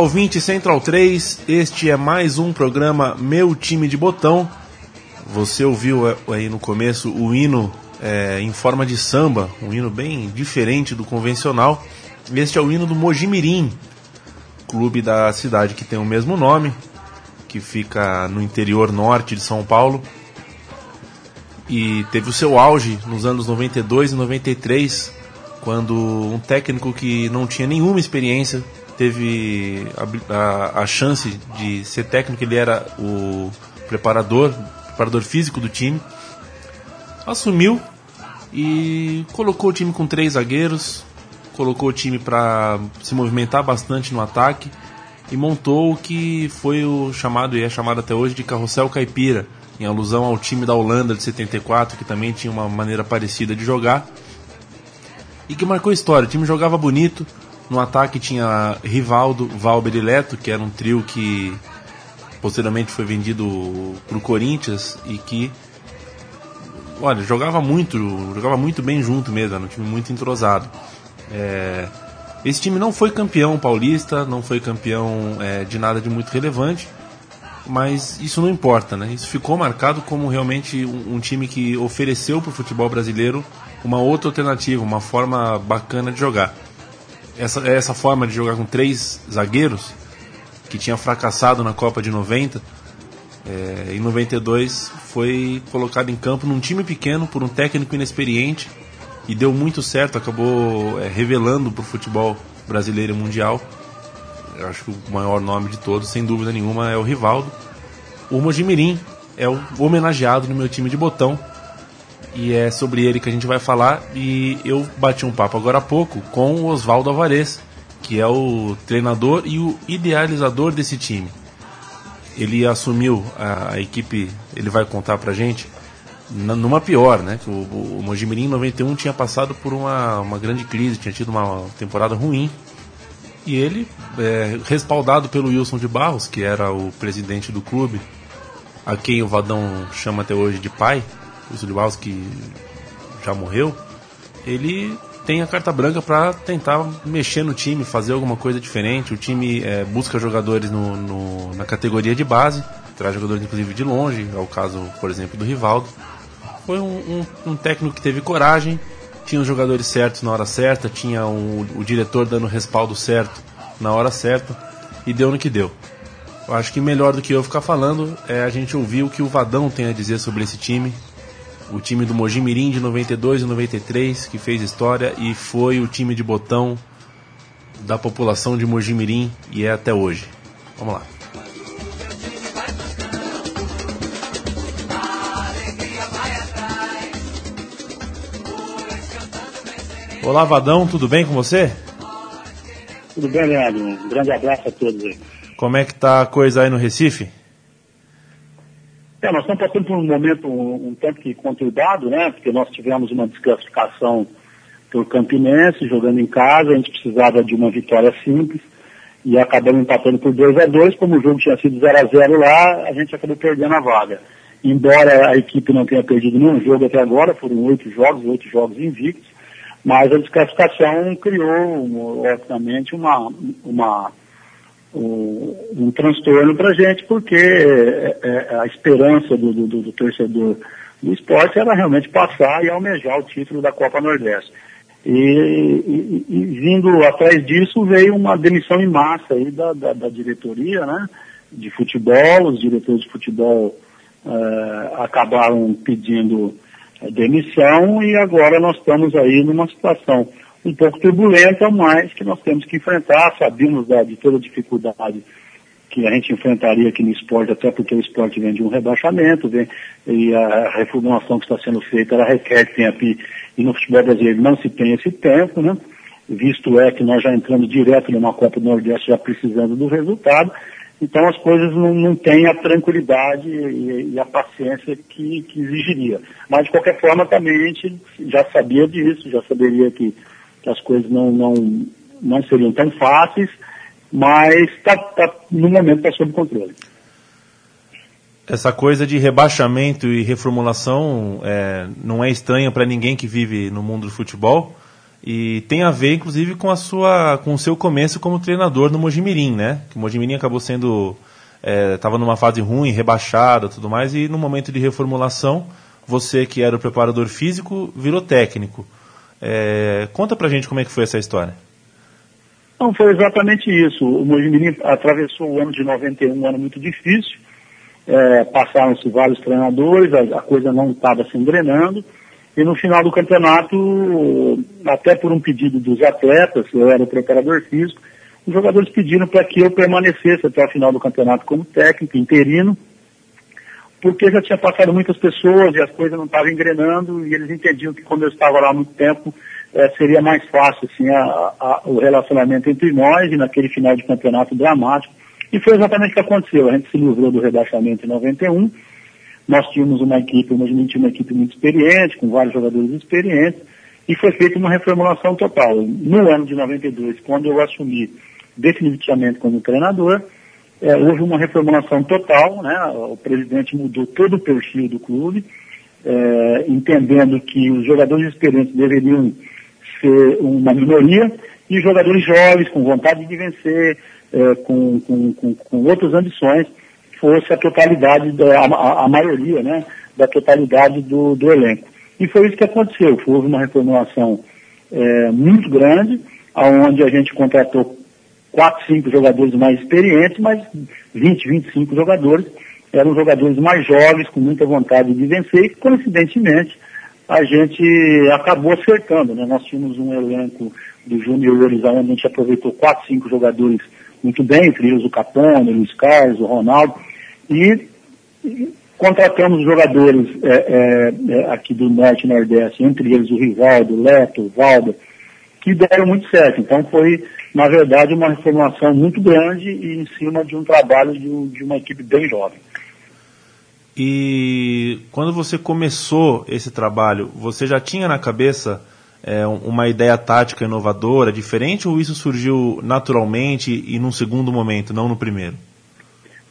Ouvinte Central 3, este é mais um programa Meu Time de Botão. Você ouviu é, aí no começo o hino é, em forma de samba, um hino bem diferente do convencional. Este é o hino do Mojimirim, clube da cidade que tem o mesmo nome, que fica no interior norte de São Paulo. E teve o seu auge nos anos 92 e 93, quando um técnico que não tinha nenhuma experiência teve a, a, a chance de ser técnico, ele era o preparador, preparador físico do time. Assumiu e colocou o time com três zagueiros, colocou o time para se movimentar bastante no ataque e montou o que foi o chamado e é chamado até hoje de carrossel caipira, em alusão ao time da Holanda de 74, que também tinha uma maneira parecida de jogar e que marcou história. O time jogava bonito, no ataque tinha Rivaldo, Valber e Leto, que era um trio que posteriormente foi vendido para o Corinthians e que olha, jogava muito, jogava muito bem junto mesmo, era um time muito entrosado. É, esse time não foi campeão paulista, não foi campeão é, de nada de muito relevante, mas isso não importa, né? Isso ficou marcado como realmente um, um time que ofereceu para o futebol brasileiro uma outra alternativa, uma forma bacana de jogar. Essa, essa forma de jogar com três zagueiros, que tinha fracassado na Copa de 90, é, em 92 foi colocado em campo num time pequeno por um técnico inexperiente e deu muito certo, acabou é, revelando para o futebol brasileiro e mundial. Eu acho que o maior nome de todos, sem dúvida nenhuma, é o Rivaldo. O Mojimirim é o homenageado no meu time de botão e é sobre ele que a gente vai falar. E eu bati um papo agora há pouco com o Oswaldo Alvarez, que é o treinador e o idealizador desse time. Ele assumiu a, a equipe, ele vai contar pra gente numa pior, né? O, o, o Mojimirim em 91 tinha passado por uma, uma grande crise, tinha tido uma temporada ruim. E ele, é, respaldado pelo Wilson de Barros, que era o presidente do clube, a quem o Vadão chama até hoje de pai, o que já morreu, ele tem a carta branca para tentar mexer no time, fazer alguma coisa diferente. O time é, busca jogadores no, no, na categoria de base, traz jogadores inclusive de longe, é o caso, por exemplo, do Rivaldo foi um, um, um, técnico que teve coragem, tinha os jogadores certos na hora certa, tinha um, o diretor dando o respaldo certo na hora certa e deu no que deu. Eu acho que melhor do que eu ficar falando é a gente ouvir o que o Vadão tem a dizer sobre esse time. O time do Mojimirim de 92 e 93, que fez história e foi o time de botão da população de Mojimirim e é até hoje. Vamos lá. Olá, Vadão, tudo bem com você? Tudo bem, Leandro. Um grande abraço a todos aí. Como é que tá a coisa aí no Recife? É, nós estamos passando por um momento um, um tanto que conturbado, né? Porque nós tivemos uma desclassificação por Campinense, jogando em casa, a gente precisava de uma vitória simples e acabamos empatando por 2 a 2 como o jogo tinha sido 0 a 0 lá, a gente acabou perdendo a vaga. Embora a equipe não tenha perdido nenhum jogo até agora, foram oito jogos, oito jogos invictos, mas a desclassificação criou, obviamente, uma, uma, um, um transtorno para a gente, porque é, é, a esperança do, do, do, torcedor do esporte era realmente passar e almejar o título da Copa Nordeste. E, e, e vindo atrás disso veio uma demissão em massa aí da, da, da diretoria, né, de futebol, os diretores de futebol uh, acabaram pedindo demissão e agora nós estamos aí numa situação um pouco turbulenta, mas que nós temos que enfrentar. Sabemos da, de toda a dificuldade que a gente enfrentaria aqui no esporte, até porque o esporte vem de um rebaixamento, vem, e a reformulação que está sendo feita, ela requer tempo e, e no futebol brasileiro não se tem esse tempo, né? Visto é que nós já entramos direto numa Copa do Nordeste já precisando do resultado, então as coisas não, não têm a tranquilidade e, e a paciência que, que, exigiria. Mas de qualquer forma também a gente já sabia disso, já saberia que, que as coisas não, não, não seriam tão fáceis, mas tá, tá, no momento está sob controle. Essa coisa de rebaixamento e reformulação é, não é estranha para ninguém que vive no mundo do futebol. E tem a ver, inclusive, com a sua, com o seu começo como treinador no Mojimirim, né? Que o Mojimirim acabou sendo, estava é, numa fase ruim, rebaixada, tudo mais, e no momento de reformulação, você que era o preparador físico virou técnico. É, conta pra gente como é que foi essa história. Não, foi exatamente isso. O Mojimirim atravessou o ano de 91, um ano muito difícil. É, Passaram-se vários treinadores, a, a coisa não estava se engrenando. E no final do campeonato, até por um pedido dos atletas, eu era o preparador físico, os jogadores pediram para que eu permanecesse até o final do campeonato como técnico, interino, porque já tinha passado muitas pessoas e as coisas não estavam engrenando e eles entendiam que quando eu estava lá há muito tempo é, seria mais fácil assim, a, a, o relacionamento entre nós e naquele final de campeonato dramático. E foi exatamente o que aconteceu. A gente se livrou do rebaixamento em 91. Nós tínhamos uma equipe, nós tínhamos uma equipe muito experiente, com vários jogadores experientes, e foi feita uma reformulação total. No ano de 92, quando eu assumi definitivamente como treinador, é, houve uma reformulação total, né? o presidente mudou todo o perfil do clube, é, entendendo que os jogadores experientes deveriam ser uma minoria e jogadores jovens, com vontade de vencer, é, com, com, com, com, outras ambições, fosse a totalidade, da, a, a maioria né, da totalidade do, do elenco. E foi isso que aconteceu. Houve uma reformulação é, muito grande, onde a gente contratou quatro, cinco jogadores mais experientes, mas 20, 25 jogadores eram jogadores mais jovens, com muita vontade de vencer, e coincidentemente a gente acabou acertando. Né? Nós tínhamos um elenco de juniores onde a gente aproveitou quatro, cinco jogadores muito bem, entre eles o Capone, o Luiz Carlos, o Ronaldo, e, e contratamos jogadores é, é, é, aqui do Norte e Nordeste, entre eles o Rivaldo, o Leto, o Valda, que deram muito certo. Então foi, na verdade, uma reformulação muito grande e em cima de um trabalho de, de uma equipe bem jovem. E quando você começou esse trabalho, você já tinha na cabeça é, uma ideia tática inovadora, diferente, ou isso surgiu naturalmente e num segundo momento, não no primeiro?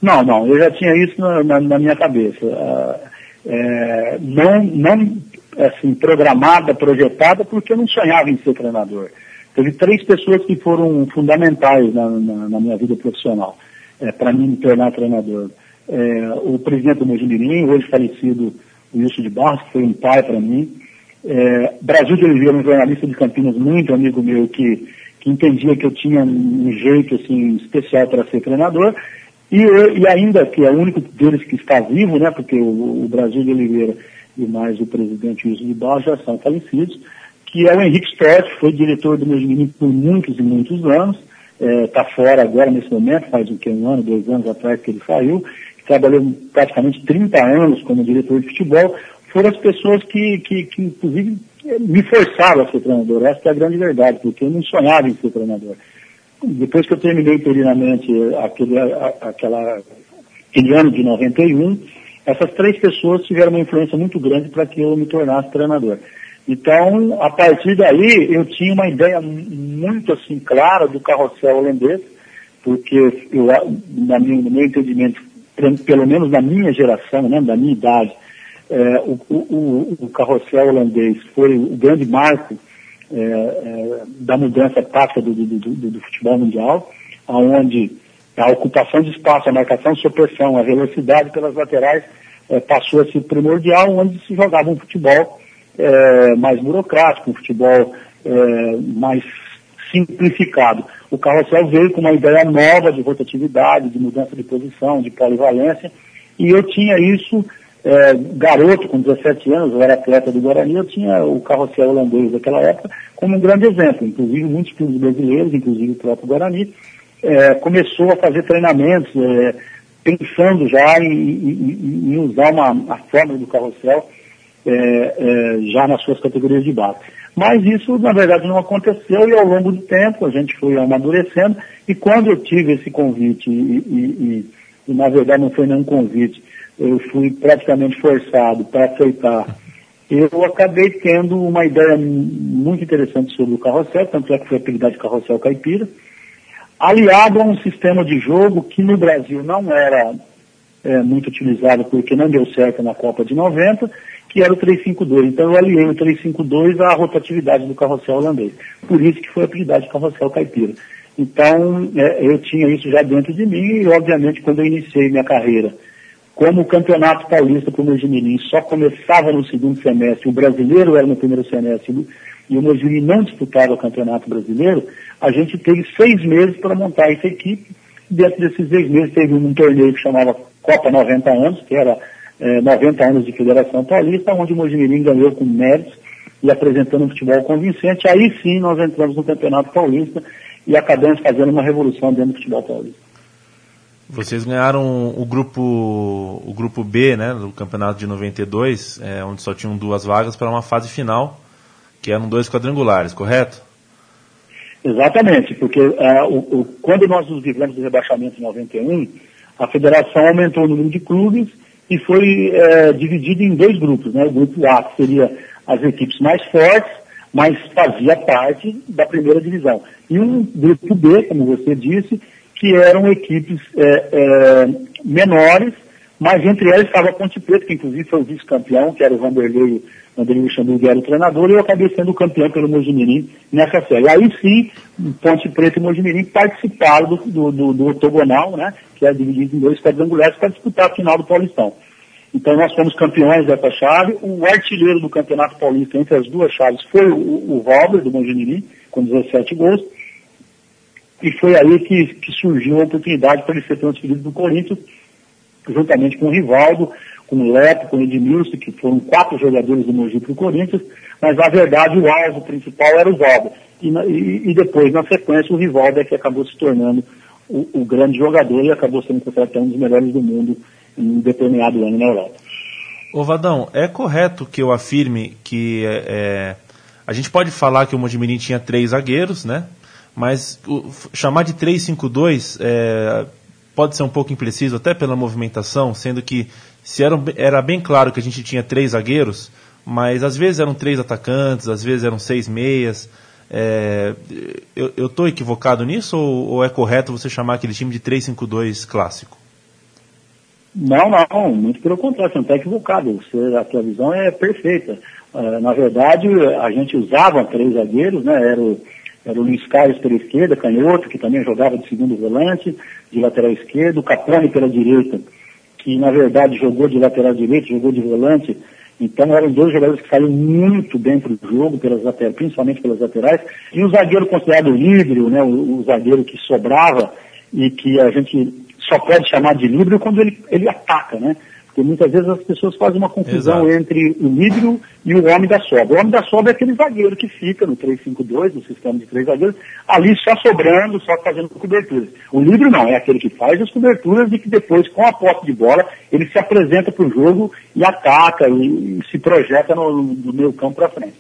Não, não, eu já tinha isso na, na, na minha cabeça. Uh, é, não, não assim, programada, projetada, porque eu não sonhava em ser treinador. Teve três pessoas que foram fundamentais na, na, na minha vida profissional, é, para mim me tornar treinador é, o presidente do Mojimirim, hoje falecido Wilson de Barros, que foi um pai para mim. É, Brasil de Oliveira, um jornalista de Campinas, muito amigo meu, que, que entendia que eu tinha um jeito assim, especial para ser treinador. E, eu, e ainda que é o único deles que está vivo, né, porque o, o Brasil de Oliveira e mais o presidente Wilson de Barros já são falecidos, que é o Henrique Stott, foi diretor do Mojimirim por muitos e muitos anos, está é, fora agora nesse momento, faz um, que, um ano, dois anos atrás que ele saiu, trabalhou praticamente 30 anos como diretor de futebol, foram as pessoas que, que, que inclusive, me forçaram a ser treinador. Essa é a grande verdade, porque eu não sonhava em ser treinador. Depois que eu terminei interinamente aquele, aquela, aquele ano de 91, essas três pessoas tiveram uma influência muito grande para que eu me tornasse treinador. Então, a partir daí, eu tinha uma ideia muito assim clara do carrossel holandês, porque eu, na minha, no meu entendimento pelo menos na minha geração, né, da minha idade, é, o, o, o, carrossel holandês foi o grande marco é, é, da mudança tática do, do, do, do, futebol mundial, onde a ocupação de espaço, a marcação de supressão, a velocidade pelas laterais é, passou a ser primordial, onde se jogava um futebol é, mais burocrático, um futebol é, mais simplificado. O carrossel veio com uma ideia nova de rotatividade, de mudança de posição, de polivalência, e eu tinha isso, é, garoto, com 17 anos, eu era atleta do Guarani, eu tinha o carrossel holandês daquela época como um grande exemplo. Inclusive, muitos clubes brasileiros, inclusive o próprio Guarani, é, começou a fazer treinamentos, é, pensando já em, em, em usar uma, a fórmula do carrossel é, é, já nas suas categorias de base. Mas isso, na verdade, não aconteceu e ao longo do tempo a gente foi amadurecendo. E quando eu tive esse convite, e, e, e, e na verdade não foi nenhum convite, eu fui praticamente forçado para aceitar, eu acabei tendo uma ideia muito interessante sobre o carrossel, tanto é que foi apelidado de carrossel caipira, aliado a um sistema de jogo que no Brasil não era é, muito utilizado porque não deu certo na Copa de 90, que era o 352. Então eu aliei o 352 à rotatividade do carrossel holandês. Por isso que foi apelidado de carrossel caipira. Então é, eu tinha isso já dentro de mim e obviamente quando eu iniciei minha carreira, como o Campeonato Paulista para o Mojimirim só começava no segundo semestre, o brasileiro era no primeiro semestre e o Mojimirim não disputava o Campeonato Brasileiro, a gente teve seis meses para montar essa equipe. Dentro desses seis meses teve um torneio que chamava Copa 90 anos, que era é, 90 anos de Federação Paulista, onde o Mojimirim ganhou com méritos e apresentando um futebol convincente. Aí sim nós entramos no Campeonato Paulista e acabamos fazendo uma revolução dentro do futebol paulista. Vocês ganharam o grupo o grupo B, né, do campeonato de 92, é, onde só tinham duas vagas para uma fase final, que eram dois quadrangulares, correto? Exatamente, porque uh, o, o, quando nós nos livramos do rebaixamento em 91, a federação aumentou o número de clubes e foi uh, dividido em dois grupos. Né? O grupo A, que seria as equipes mais fortes, mas fazia parte da primeira divisão. E um grupo B, como você disse, que eram equipes uh, menores, mas entre elas estava a Ponte Preta, que inclusive foi o vice-campeão, que era o Vanderlei Vanderlei Luxemburgo era o treinador, e eu acabei sendo campeão pelo Mojimirim nessa série. Aí sim, Ponte Preta e Mojimirim participaram do, do, do, do octogonal, né, que é dividido em dois quadrangulares, para disputar a final do Paulistão. Então nós fomos campeões dessa chave. O artilheiro do Campeonato Paulista entre as duas chaves foi o, o do Mojimirim, com 17 gols. E foi aí que, que surgiu a oportunidade para ele ser transferido do Corinthians, juntamente com o Rivaldo, com o Leto, com Edmilson, que foram quatro jogadores do Mogi para o Corinthians, mas na verdade o alvo principal era o Valdo. E, e, e, depois, na sequência, o Rivaldo é que acabou se tornando o, o grande jogador e acabou sendo considerado um dos melhores do mundo em um determinado ano na Europa. Ô Vadão, é correto que eu afirme que é, é a gente pode falar que o Mojimirim tinha três zagueiros, né? Mas o, chamar de 3-5-2 é, pode ser um pouco impreciso, até pela movimentação, sendo que se era, era bem claro que a gente tinha três zagueiros, mas às vezes eram três atacantes, às vezes eram seis meias. É, eu estou equivocado nisso ou, ou, é correto você chamar aquele time de 3-5-2 clássico? Não, não, muito pelo contrário, você não está equivocado. Você, a tua visão é perfeita. Uh, na verdade, a gente usava três zagueiros, né? Era o, era o Luiz Carlos pela esquerda, canhoto, que também jogava de segundo volante, de lateral esquerdo, o Capone pela direita, que na verdade jogou de lateral direito, jogou de volante. Então eram dois jogadores que saíram muito bem para o jogo, pelas principalmente pelas laterais. E o zagueiro considerado líbrio, né, o, o, zagueiro que sobrava e que a gente só pode chamar de líbrio quando ele, ele ataca, né? Porque muitas vezes as pessoas fazem uma confusão Exato. entre o líbero e o homem da sobra. O homem da sobra é aquele zagueiro que fica no 3-5-2, no sistema de três zagueiros, ali só sobrando, só fazendo coberturas. O líbero não, é aquele que faz as coberturas e que depois, com a posse de bola, ele se apresenta para o jogo e ataca e, se projeta no, no meio campo para frente.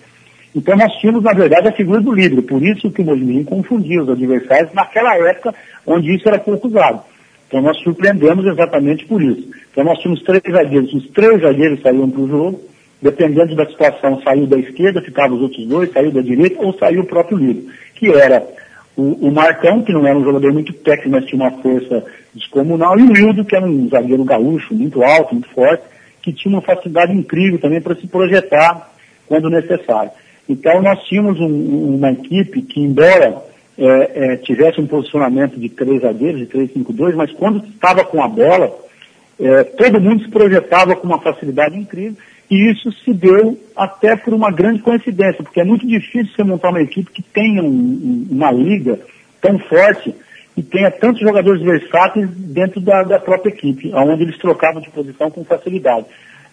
Então nós tínhamos, na verdade, a figura do líbero. Por isso que o Mojimirim confundia os adversários naquela época onde isso era pouco usado. Então nós surpreendemos exatamente por isso. Então nós tínhamos três zagueiros, os três zagueiros saíam para o jogo, dependendo da situação, saiu da esquerda, ficavam os outros dois, saiu da direita ou saiu o próprio Lírio, que era o, o, Marcão, que não era um jogador muito técnico, mas tinha uma força descomunal, e o Hildo, que era um zagueiro gaúcho, muito alto, muito forte, que tinha uma facilidade incrível também para se projetar quando necessário. Então nós tínhamos um, uma equipe que, embora é, é, tivesse um posicionamento de três zagueiros, de 3-5-2, mas quando estava com a bola, é, todo mundo se projetava com uma facilidade incrível, e isso se deu até por uma grande coincidência, porque é muito difícil você montar uma equipe que tenha um, uma liga tão forte e tenha tantos jogadores versáteis dentro da, da própria equipe, onde eles trocavam de posição com facilidade.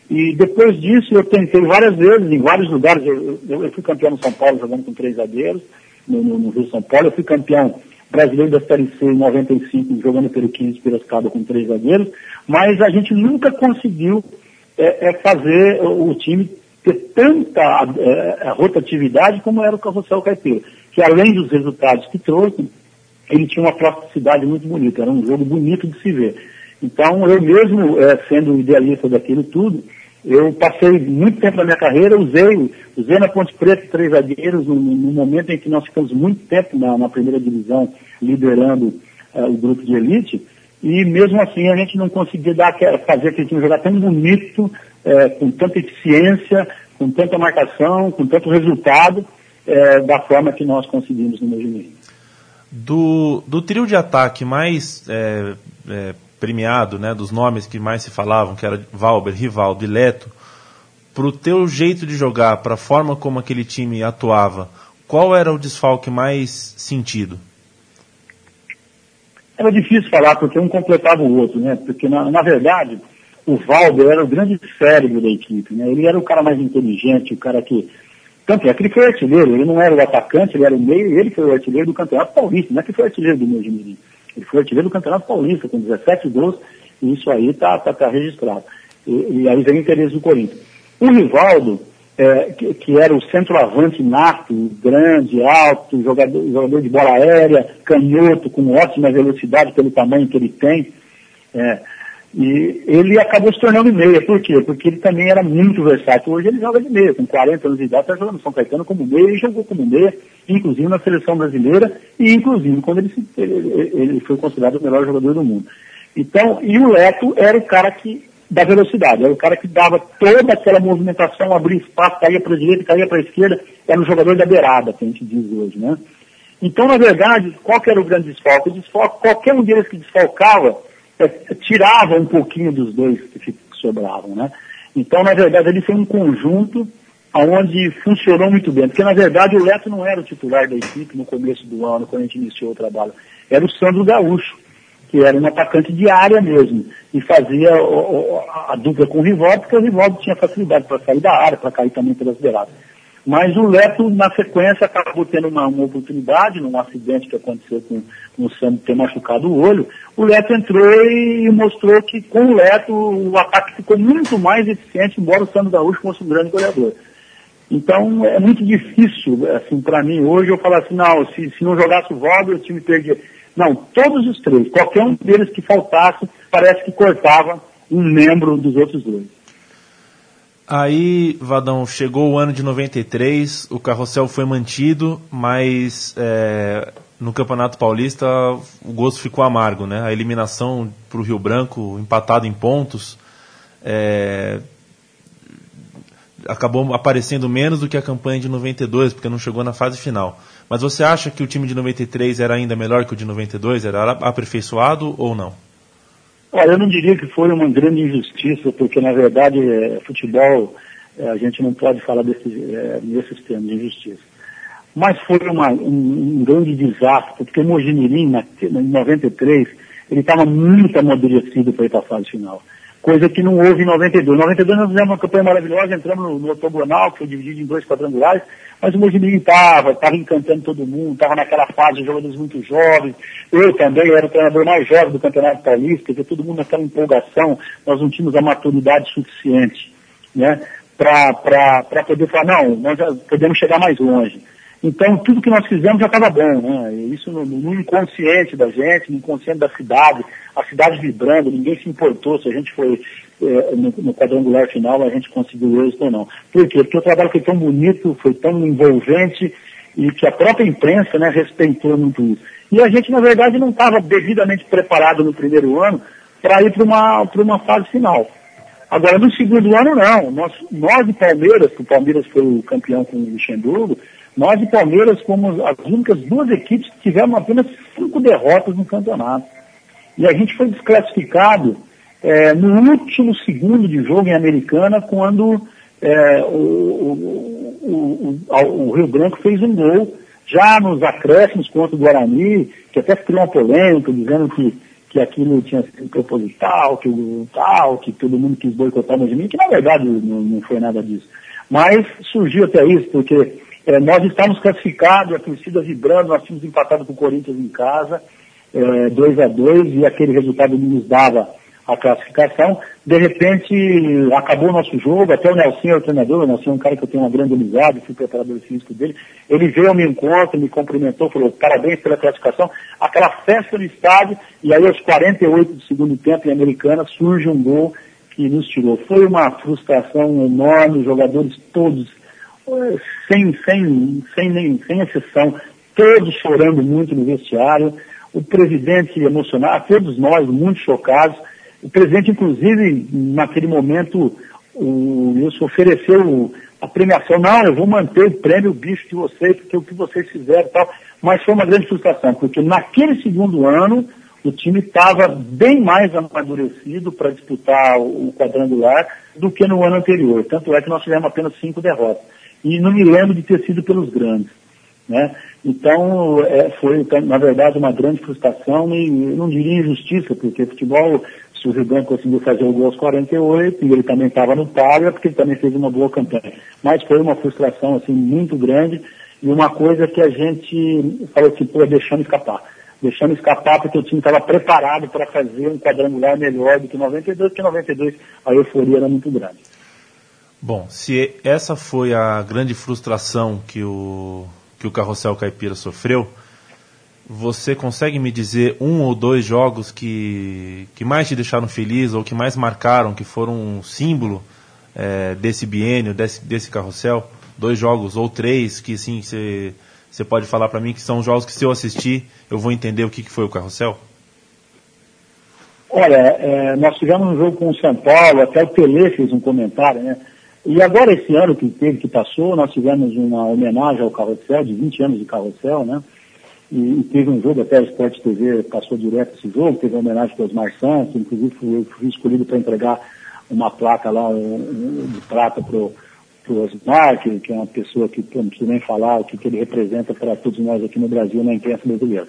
E depois disso eu tentei várias vezes, em vários lugares, eu, eu, eu fui campeão no São Paulo jogando com três zagueiros, no, no, no Rio São Paulo. Eu fui campeão brasileiro da Série C em 95, jogando pelo 15 Piracicaba com três zagueiros, mas a gente nunca conseguiu é, é fazer o, time ter tanta é, rotatividade como era o Carrossel Caipira, que além dos resultados que trouxe, ele tinha uma plasticidade muito bonita, era um jogo bonito de se ver. Então, eu mesmo, é, sendo idealista daquilo tudo, eu passei muito tempo na minha carreira, usei, usei na Ponte Preta três zagueiros no, no momento em que nós ficamos muito tempo na, na primeira divisão liderando uh, o grupo de elite. e mesmo assim a gente não conseguia dar, fazer aquele time jogar tão bonito, é, com tanta eficiência, com tanta marcação, com tanto resultado, é, da forma que nós conseguimos no Mojimirim. Do, do trio de ataque mais é, premiado, né, dos nomes que mais se falavam, que era Valber, Rivaldo e Leto, para o teu jeito de jogar, para a forma como aquele time atuava, qual era o desfalque mais sentido? Era difícil falar porque um completava o outro, né? Porque na, na verdade o Valber era o grande cérebro da equipe, né? Ele era o cara mais inteligente, o cara que tanto é que ele foi artilheiro, ele não era o atacante, ele era o meio, ele foi o artilheiro do Campeonato Paulista, não é que foi artilheiro do Mojimirim. Ele foi artilheiro do Campeonato Paulista, com 17 gols, e isso aí está tá, tá registrado. E, e, aí vem o interesse do Corinthians. O Rivaldo, é, que, que, era o centroavante nato, grande, alto, jogador, jogador de bola aérea, canhoto, com ótima velocidade pelo tamanho que ele tem, é, e ele acabou se tornando meia. Por quê? Porque ele também era muito versátil. Hoje ele joga de meia, com 40 anos de idade, está jogando São Caetano como meia e jogou como meia, inclusive na seleção brasileira e inclusive quando ele, ele, ele foi considerado o melhor jogador do mundo. Então, e o Leto era o cara que da velocidade, era o cara que dava toda aquela movimentação, abria espaço, caía para a direita, caía para a esquerda, era o jogador da beirada, que a gente diz hoje, né? Então, na verdade, qual que era o grande desfalque? O qualquer um deles que desfalcava, é, tirava um pouquinho dos dois que sobravam, né? Então, na verdade, ele foi um conjunto onde funcionou muito bem, porque na verdade o Leto não era o titular da equipe no começo do ano, quando a gente iniciou o trabalho, era o Sandro Gaúcho, que era um atacante de área mesmo, e fazia a, a dupla com o Rivaldo, porque o Rivaldo tinha facilidade para sair da área, para cair também pelas beiradas. Mas o Leto, na sequência, acabou tendo uma, uma oportunidade, num acidente que aconteceu com, com o Sandro ter machucado o olho. O Leto entrou e mostrou que com o Leto o ataque ficou muito mais eficiente, embora o Sandro Gaúcho fosse um grande goleador. Então é muito difícil, assim, para mim hoje eu falar assim, não, se, se não jogasse o Valdo, o time perdia. Não, todos os três, qualquer um deles que faltasse, parece que cortava um membro dos outros dois. Aí, Vadão, chegou o ano de 93, o carrossel foi mantido, mas é, no Campeonato Paulista o gosto ficou amargo, né? A eliminação para o Rio Branco, empatado em pontos, é, acabou aparecendo menos do que a campanha de 92, porque não chegou na fase final. Mas você acha que o time de 93 era ainda melhor que o de 92? Era aperfeiçoado ou não? Olha, eu não diria que foi uma grande injustiça, porque na verdade é, futebol é, a gente não pode falar desse, é, nesses termos de injustiça. Mas foi uma, um, um, grande desastre, porque o Mojimirim, em 93, ele estava muito amadurecido para ir para a fase final. Coisa que não houve em 92. Em 92 nós fizemos uma campanha maravilhosa, entramos no, no octogonal, que foi dividido em dois quadrangulares, mas o Mojimirim estava, estava encantando todo mundo, estava naquela fase de jogadores muito jovens. Eu também era o treinador mais jovem do Campeonato Paulista, quer todo mundo naquela empolgação, nós não tínhamos a maturidade suficiente, né, para poder falar, não, nós já podemos chegar mais longe. Então, tudo que nós fizemos já estava bom, né? Isso no, no, inconsciente da gente, no inconsciente da cidade, a cidade vibrando, ninguém se importou se a gente foi é, no, no, quadrangular final, a gente conseguiu êxito ou não. Por quê? Porque o trabalho foi tão bonito, foi tão envolvente e que a própria imprensa né, respeitou muito isso. E a gente, na verdade, não estava devidamente preparado no primeiro ano para ir para uma, uma fase final. Agora, no segundo ano, não. Nós, nós de Palmeiras, que o Palmeiras foi o campeão com o Luxemburgo, nós de Palmeiras fomos as únicas duas equipes que tiveram apenas cinco derrotas no campeonato. E a gente foi desclassificado é, no último segundo de jogo em Americana, quando é, o, o, o, o, Rio Branco fez um gol, já nos acréscimos contra o Guarani, que até criou uma polêmica, dizendo que, que aquilo tinha sido proposital, que tal, que todo mundo quis boicotar o mim, que na verdade não, não foi nada disso. Mas surgiu até isso, porque é, nós estávamos classificados, a torcida vibrando, nós tínhamos empatado com o Corinthians em casa, 2 é, a 2 e aquele resultado nos dava a classificação. De repente, acabou o nosso jogo, até o Nelson, o treinador, o Nelson é um cara que eu tenho uma grande amizade, fui preparador físico dele, ele veio ao meu encontro, me cumprimentou, falou, parabéns pela classificação, aquela festa no estádio, e aí aos 48 do segundo tempo, em Americana, surge um gol que nos tirou. Foi uma frustração enorme, os jogadores todos sem, sem, sem, nem, sem exceção, todos chorando muito no vestiário. O presidente emocionado, todos nós muito chocados. O presidente, inclusive, naquele momento, o Wilson ofereceu a premiação. Não, eu vou manter o prêmio bicho de vocês, porque o que vocês fizeram e tal. Mas foi uma grande frustração, porque naquele segundo ano, o time estava bem mais amadurecido para disputar o quadrangular do que no ano anterior. Tanto é que nós tivemos apenas cinco derrotas. E não me lembro de ter sido pelos grandes. Né? Então, é, foi, na verdade, uma grande frustração e não diria injustiça, porque futebol, se o Rio Branco conseguiu fazer o gol aos 48 e ele também estava no páreo, é porque ele também fez uma boa campanha. Mas foi uma frustração assim, muito grande e uma coisa que a gente falou assim, pô, deixando escapar. Deixando escapar porque o time estava preparado para fazer um quadrangular melhor do que 92, porque 92 a euforia era muito grande. Bom, se essa foi a grande frustração que o que o Carrossel Caipira sofreu, você consegue me dizer um ou dois jogos que, que mais te deixaram feliz ou que mais marcaram, que foram um símbolo é, desse biênio, desse, desse carrossel? Dois jogos ou três que sim você pode falar para mim que são jogos que se eu assistir eu vou entender o que, que foi o carrossel? Olha, é, nós tivemos um jogo com o São Paulo, até o Pelé fez um comentário, né? E agora, esse ano que teve, que passou, nós tivemos uma homenagem ao Carrossel, de 20 anos de Carrossel, né? E, e teve um jogo, até a Sport TV passou direto esse jogo, teve uma homenagem para os Marçãs, que inclusive fui, fui escolhido para entregar uma placa lá um, um, de prata para o Osmar, que, que, é uma pessoa que não preciso nem falar o que, que ele representa para todos nós aqui no Brasil, na imprensa brasileira.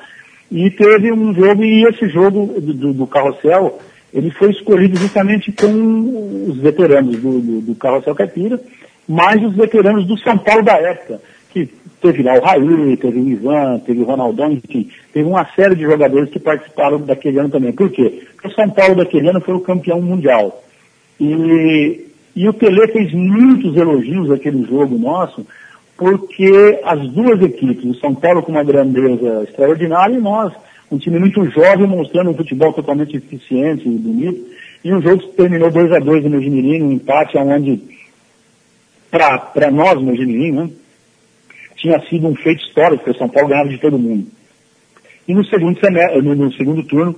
E teve um jogo, e esse jogo do, do, do Carrossel, ele foi escolhido justamente com os veteranos do, do, do Carrossel Caipira, mais os veteranos do São Paulo da época, que teve lá o Raí, teve o Ivan, teve o Ronaldão, enfim, teve uma série de jogadores que participaram daquele ano também. Por quê? Porque o São Paulo daquele ano foi o campeão mundial. E, e o Pelé fez muitos elogios àquele jogo nosso, porque as duas equipes, o São Paulo com uma grandeza extraordinária e nós um time muito jovem, mostrando um futebol totalmente eficiente e bonito. E um jogo terminou 2 a 2 no Mojimirim, um empate onde, para nós, Mojimirim, né, tinha sido um feito histórico, porque o São Paulo ganhava de todo mundo. E no segundo, semestre, no, segundo turno,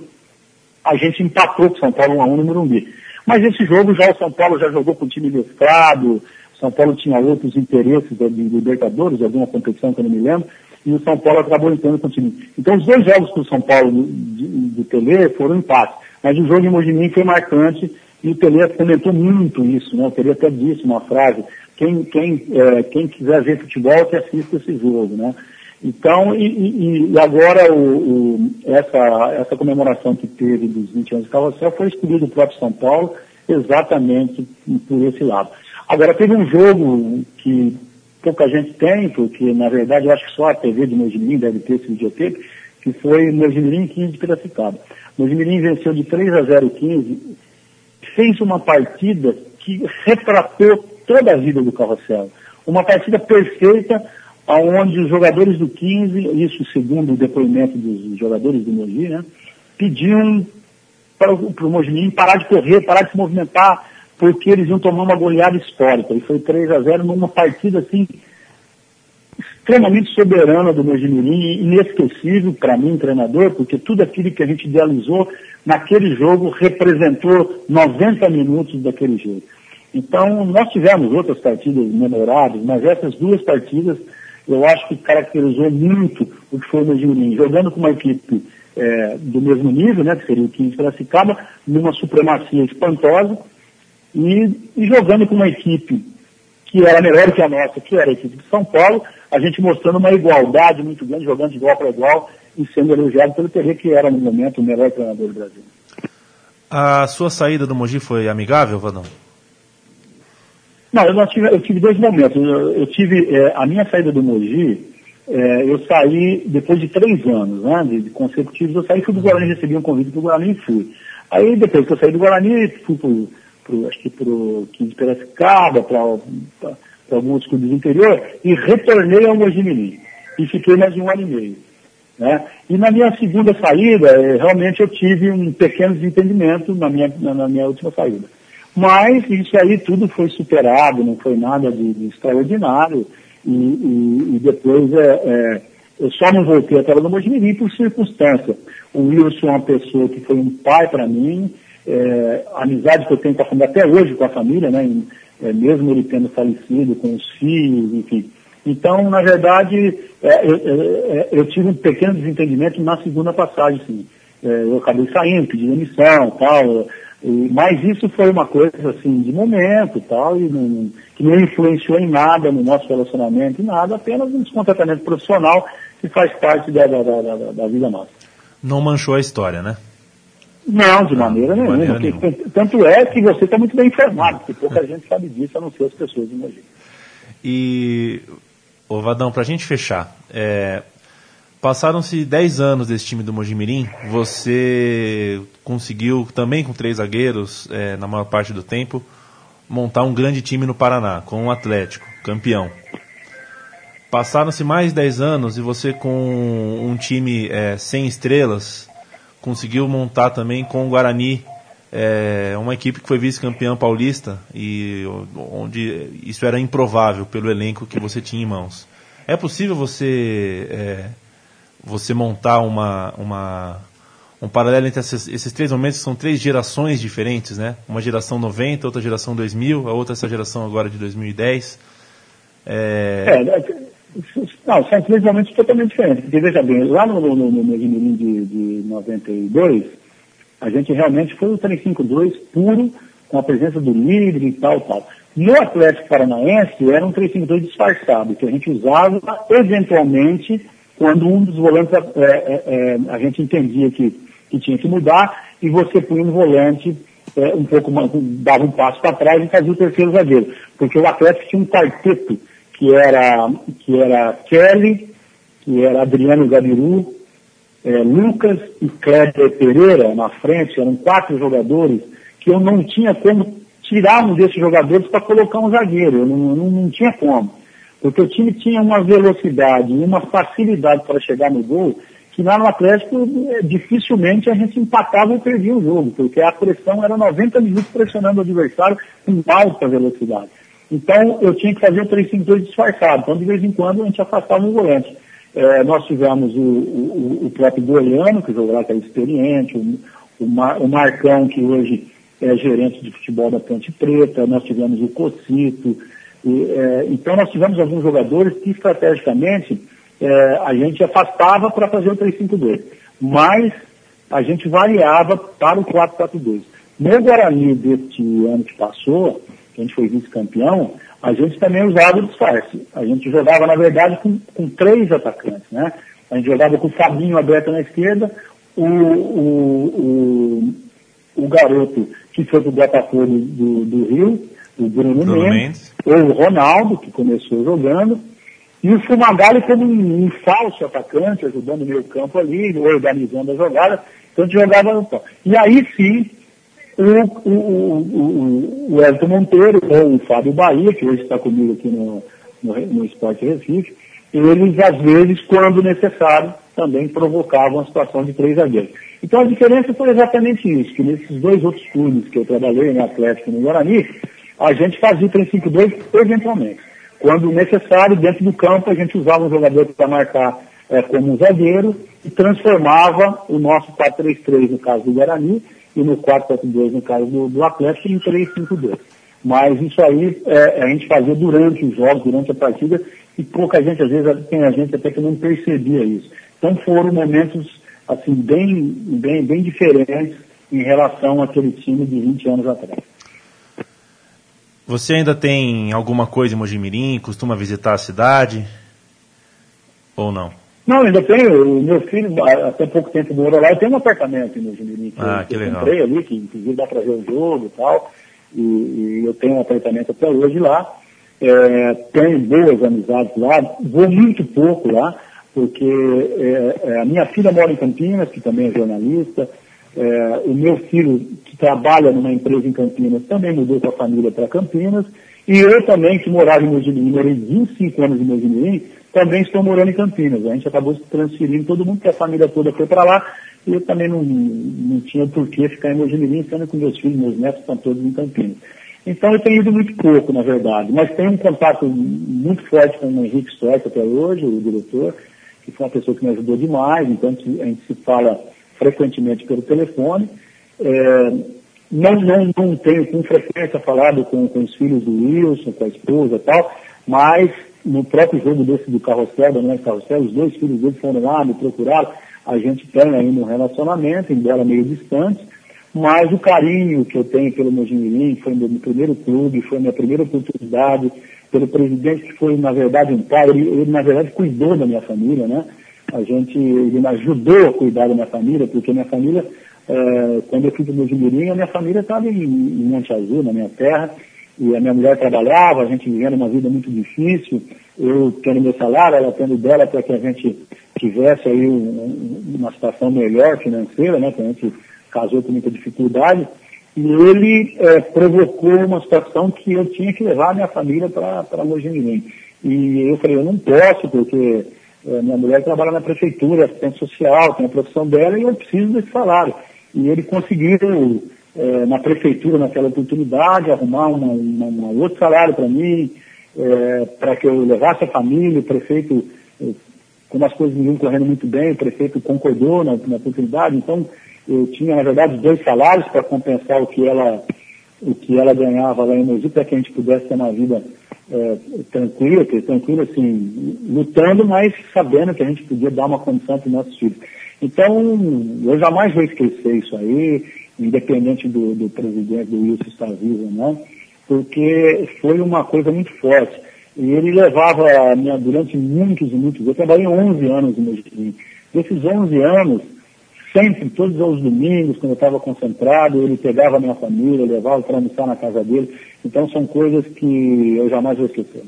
a gente empatou com o São Paulo 1 a 1 no Morumbi. Mas esse jogo já o São Paulo já jogou com o time mesclado, São Paulo tinha outros interesses de Libertadores, alguma competição que eu não me lembro, e o São Paulo acabou entrando com o time. Então os dois jogos para o São Paulo do, Tele foram empates. Mas o jogo de Mojimim foi marcante e o Tele comentou muito isso, né? O Tele até disse uma frase, quem, quem, é, quem quiser ver futebol que assista esse jogo, né? Então, e, e, agora o, o, essa, essa comemoração que teve dos 20 anos de Carrossel foi escolhido o próprio São Paulo exatamente por esse lado. Agora, teve um jogo que pouca gente tem, porque na verdade eu acho que só a TV de Mojimirim deve ter esse videotape, que foi Mojimirim 15 de Piracicaba. Mojimirim venceu de 3 a 0 15, fez uma partida que retratou toda a vida do Carrossel. Uma partida perfeita, onde os jogadores do 15, isso segundo o depoimento dos jogadores do Mogi, né, pediam para o Mojimirim parar de correr, parar de se movimentar, porque eles iam tomar uma goleada histórica. E foi 3 a 0 numa partida assim extremamente soberana do Mojimirim, inesquecível para mim, treinador, porque tudo aquilo que a gente idealizou naquele jogo representou 90 minutos daquele jogo. Então, nós tivemos outras partidas memoráveis, mas essas duas partidas eu acho que caracterizou muito o que foi o Mojimirim, jogando com uma equipe é, do mesmo nível, né, que seria o 15 Piracicaba, numa supremacia espantosa, e, e jogando com uma equipe que era melhor que a nossa, que era a equipe de São Paulo, a gente mostrando uma igualdade muito grande, jogando de igual para igual e sendo elogiado pelo Tele, que era no momento o melhor treinador do Brasil. A sua saída do Mogi foi amigável, Vadão? Não, eu, tive, eu tive dois momentos. Eu, eu tive é, a minha saída do Mogi, é, eu saí depois de três anos, né, de, de consecutivos, eu saí, fui do Guarani, recebi um convite do Guarani e fui. Aí depois que eu saí do Guarani, fui pro pro, acho que para o 15 Piracicaba, para alguns clubes do interior, e retornei ao Mojimirim. E fiquei mais um ano e meio. Né? E na minha segunda saída, eh, realmente eu tive um pequeno desentendimento na minha, na, na minha última saída. Mas isso aí tudo foi superado, não foi nada de, de extraordinário. E, e, e depois é, é, Eu só não voltei a trabalhar no Mojimirim por circunstância. O Wilson é uma pessoa que foi um pai para mim, é, a amizade que eu tenho com a família, até hoje com a família, né, é, mesmo ele tendo falecido, com os filhos, enfim. Então, na verdade, é, eu, é, eu, tive um pequeno desentendimento na segunda passagem, sim. É, eu acabei saindo, pedindo demissão tal. E, mas isso foi uma coisa assim de momento tal, e não, que não influenciou em nada no nosso relacionamento, em nada, apenas um descontentamento profissional que faz parte da, da, da, da vida nossa. Não manchou a história, né? Não, de maneira não, de nenhuma. Maneira nenhuma. Tanto é que você está muito bem informado, porque pouca gente sabe disso, a não ser as pessoas de Mogi. E, ô Vadão, para a gente fechar, é, passaram-se 10 anos desse time do Mojimirim, você conseguiu, também com três zagueiros, é, na maior parte do tempo, montar um grande time no Paraná, com o um Atlético, campeão. Passaram-se mais 10 anos e você com um time é, sem estrelas conseguiu montar também com o Guarani é, uma equipe que foi vice-campeã paulista e onde isso era improvável pelo elenco que você tinha em mãos. É possível você é, você montar uma, uma um paralelo entre esses, esses, três momentos que são três gerações diferentes, né? Uma geração 90, outra geração 2000, a outra essa geração agora de 2010. É... é não, são três momentos totalmente diferentes. Porque, veja bem, lá no, no, no, no de, de 92, a gente realmente foi o 352 puro, com a presença do líder e tal, tal. No Atlético Paranaense, era um 352 disfarçado, que a gente usava eventualmente quando um dos volantes é, é, é, a gente entendia que, que tinha que mudar e você punha um volante é, um pouco dava um passo para trás e fazia o terceiro zagueiro. Porque o Atlético tinha um quarteto que era, que era Kelly, que era Adriano Gabiru, é, Lucas e Kleber Pereira na frente, eram quatro jogadores que eu não tinha como tirar um desses jogadores para colocar um zagueiro, eu não, não, não tinha como. Porque o time tinha uma velocidade e uma facilidade para chegar no gol que lá no Atlético é, dificilmente a gente empatava ou perdia o jogo, porque a pressão era 90 minutos pressionando o adversário com alta velocidade. Então, eu tinha que fazer o 3-5-2 disfarçado. Então, de vez em quando, a gente afastava um volante. É, nós tivemos o, o, o próprio Goiano, que lá, que era experiente, o, o, Mar, o, Marcão, que hoje é gerente de futebol da Ponte Preta, nós tivemos o Cocito. E, é, então, nós tivemos alguns jogadores que, estrategicamente, é, a gente afastava para fazer o 3-5-2. Mas a gente variava para o 4-4-2. No Guarani deste ano que passou, a gente foi vice-campeão, a gente também usava o disfarce. A gente jogava, na verdade, com, com três atacantes, né? A gente jogava com o Fabinho aberto na esquerda, o, o, o, o garoto que foi do Botafogo do, do Rio, o Bruno, Bruno Mendes, ou o Ronaldo, que começou jogando, e o Fumagalli como um, um, falso atacante, ajudando o meio campo ali, organizando a jogada. Então a gente jogava no campo. E aí sim, o, o, o, Elton Monteiro, ou o Fábio Bahia, que hoje está comigo aqui no, no, no Esporte Recife, eles, às vezes, quando necessário, também provocavam a situação de três zagueiros. Então a diferença foi exatamente isso, que nesses dois outros clubes que eu trabalhei, no Atlético e no Guarani, a gente fazia o 3-5-2 eventualmente. Quando necessário, dentro do campo, a gente usava um jogador para marcar é, como um zagueiro e transformava o nosso 4-3-3, no caso do Guarani, e no 4-4-2 no caso do, do Atlético e no 3-5-2. Mas isso aí é, a gente fazia durante os jogos, durante a partida, e pouca gente, às vezes, tem a gente até que não percebia isso. Então foram momentos assim bem, bem, bem diferentes em relação àquele time de 20 anos atrás. Você ainda tem alguma coisa em Mojimirim? Costuma visitar a cidade? Ou não? Não, ainda tenho. O meu filho, até pouco tempo morou lá, eu tenho um apartamento em Mojimirim. Ah, que, que legal. Eu comprei ali, que inclusive dá para ver o jogo e tal. E, e, eu tenho um apartamento até hoje lá. É, tenho boas amizades lá. Vou muito pouco lá, porque é, é, a minha filha mora em Campinas, que também é jornalista. É, o meu filho, que trabalha numa empresa em Campinas, também mudou com a família para Campinas. E eu também, que morava em Mojimirim, morei 25 anos em Mojimirim, também estou morando em Campinas. A gente acabou se transferindo, todo mundo, que a família toda foi para lá, e eu também não, não tinha por que ficar em Mojimirim, sendo que meus filhos, meus netos estão todos em Campinas. Então eu tenho ido muito pouco, na verdade, mas tenho um contato muito forte com o Henrique Stork até hoje, o diretor, que foi uma pessoa que me ajudou demais, então a gente se fala frequentemente pelo telefone. É, não, não, não tenho com frequência falado com, com os filhos do Wilson, com a esposa e tal, mas no próprio jogo desse do carrossel, da minha carrossel, os dois filhos dele foram lá, me procuraram, a gente tem ainda um relacionamento, embora meio distante, mas o carinho que eu tenho pelo Mojimirim, foi meu primeiro clube, foi minha primeira oportunidade, pelo presidente que foi, na verdade, um pai, ele, ele na verdade cuidou da minha família, né? A gente, ele me ajudou a cuidar da minha família, porque minha família, é, quando eu fui para o Mojimirim, a minha família estava em, em Monte Azul, na minha terra, e a minha mulher trabalhava, a gente vivendo uma vida muito difícil, eu tendo meu salário, ela tendo dela para que a gente tivesse aí um, uma situação melhor financeira, né, que a gente casou com muita dificuldade, e ele é, provocou uma situação que eu tinha que levar a minha família para Mojimirim. E eu falei, eu não posso, porque é, minha mulher trabalha na prefeitura, assistente social, tem a profissão dela, e eu preciso desse salário. E ele conseguiu é, na prefeitura naquela oportunidade, arrumar uma, uma, uma outro salário para mim, é, para que eu levasse a família, o prefeito, é, como as coisas iam correndo muito bem, o prefeito concordou na, na oportunidade, então eu tinha, na verdade, dois salários para compensar o que ela, o que ela ganhava lá em Mogi, para que a gente pudesse ter uma vida é, tranquila, tranquila assim, lutando, mas sabendo que a gente podia dar uma condição para os nossos filhos. Então, eu jamais vou esquecer isso aí, independente do, do presidente, do Wilson estar vivo ou não, porque foi uma coisa muito forte. E ele levava, minha, durante muitos e muitos, eu trabalhei 11 anos no Mogi. Desses 11 anos, sempre, todos os domingos, quando eu estava concentrado, ele pegava a minha família, levava para almoçar na casa dele. Então são coisas que eu jamais vou esquecer.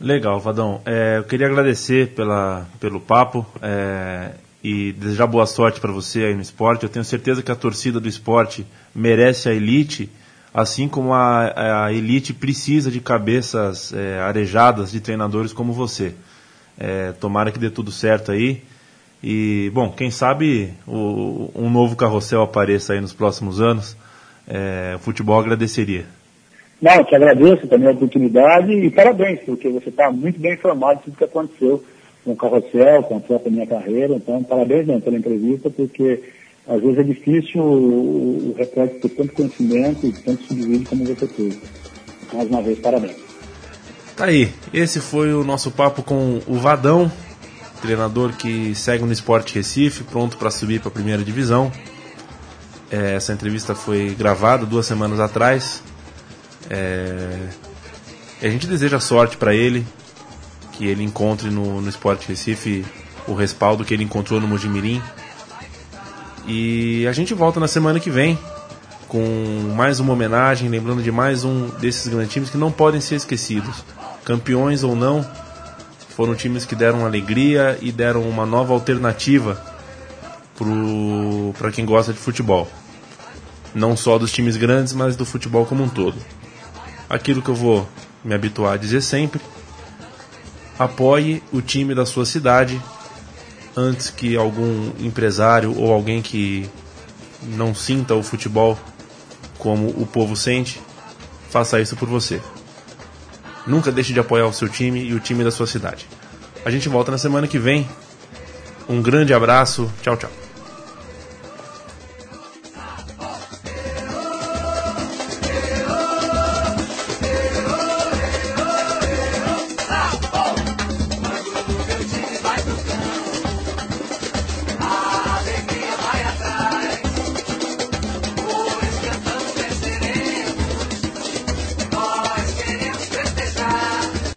Legal, Vadão. É, eu queria agradecer pela, pelo papo. É, e desejar boa sorte para você aí no esporte. Eu tenho certeza que a torcida do esporte merece a elite, assim como a, a elite precisa de cabeças é, arejadas de treinadores como você. É, tomara que dê tudo certo aí. E, bom, quem sabe o, um novo carrossel apareça aí nos próximos anos. É, o futebol agradeceria. Não, te agradeço também a oportunidade e parabéns, porque você está muito bem informado de tudo que aconteceu com o carrossel, com a própria minha carreira. Então, parabéns mesmo pela entrevista, porque às vezes é difícil o, o repórter ter tanto conhecimento e tanto subsídio como você teve. Mais uma vez, parabéns. Tá aí, esse foi o nosso papo com o Vadão, treinador que segue no Esporte Recife, pronto para subir para a primeira divisão. É, essa entrevista foi gravada duas semanas atrás. É, a gente deseja sorte para ele, que ele encontre no, no Sport Recife o respaldo que ele encontrou no Mojimirim. E a gente volta na semana que vem com mais uma homenagem, lembrando de mais um desses grandes times que não podem ser esquecidos. Campeões ou não, foram times que deram alegria e deram uma nova alternativa para quem gosta de futebol. Não só dos times grandes, mas do futebol como um todo. Aquilo que eu vou me habituar a dizer sempre apoie o time da sua cidade antes que algum empresário ou alguém que não sinta o futebol como o povo sente faça isso por você. Nunca deixe de apoiar o seu time e o time da sua cidade. A gente volta na semana que vem. Um grande abraço. Tchau, tchau.